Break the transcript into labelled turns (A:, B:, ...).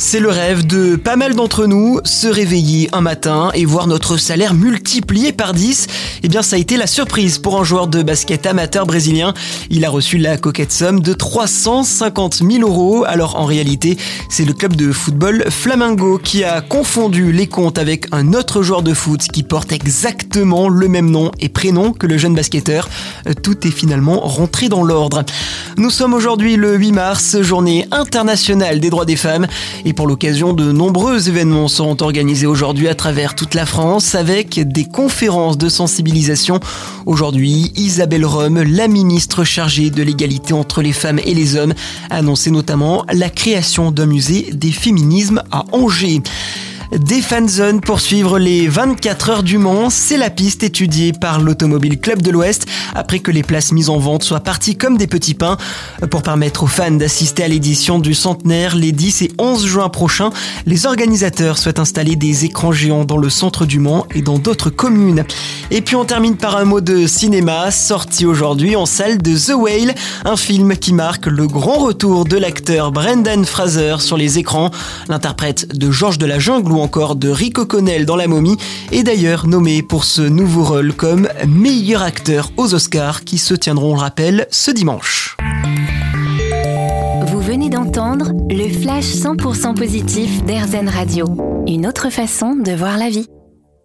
A: C'est le rêve de pas mal d'entre nous, se réveiller un matin et voir notre salaire multiplié par 10. Eh bien, ça a été la surprise pour un joueur de basket amateur brésilien. Il a reçu la coquette somme de 350 000 euros. Alors, en réalité, c'est le club de football Flamengo qui a confondu les comptes avec un autre joueur de foot qui porte exactement le même nom et prénom que le jeune basketteur. Tout est finalement rentré dans l'ordre. Nous sommes aujourd'hui le 8 mars, journée internationale des droits des femmes. Et pour l'occasion, de nombreux événements seront organisés aujourd'hui à travers toute la France avec des conférences de sensibilisation. Aujourd'hui, Isabelle Rome, la ministre chargée de l'égalité entre les femmes et les hommes, a annoncé notamment la création d'un musée des féminismes à Angers. Des fanzones pour suivre les 24 heures du Mans, c'est la piste étudiée par l'Automobile Club de l'Ouest après que les places mises en vente soient parties comme des petits pains. Pour permettre aux fans d'assister à l'édition du centenaire les 10 et 11 juin prochains, les organisateurs souhaitent installer des écrans géants dans le centre du Mans et dans d'autres communes. Et puis on termine par un mot de cinéma sorti aujourd'hui en salle de The Whale, un film qui marque le grand retour de l'acteur Brendan Fraser sur les écrans, l'interprète de Georges de la Jungle encore de Rico Connell dans La Momie est d'ailleurs nommé pour ce nouveau rôle comme meilleur acteur aux Oscars qui se tiendront, le rappel, ce dimanche.
B: Vous venez d'entendre le flash 100% positif d'Airzen Radio, une autre façon de voir la vie.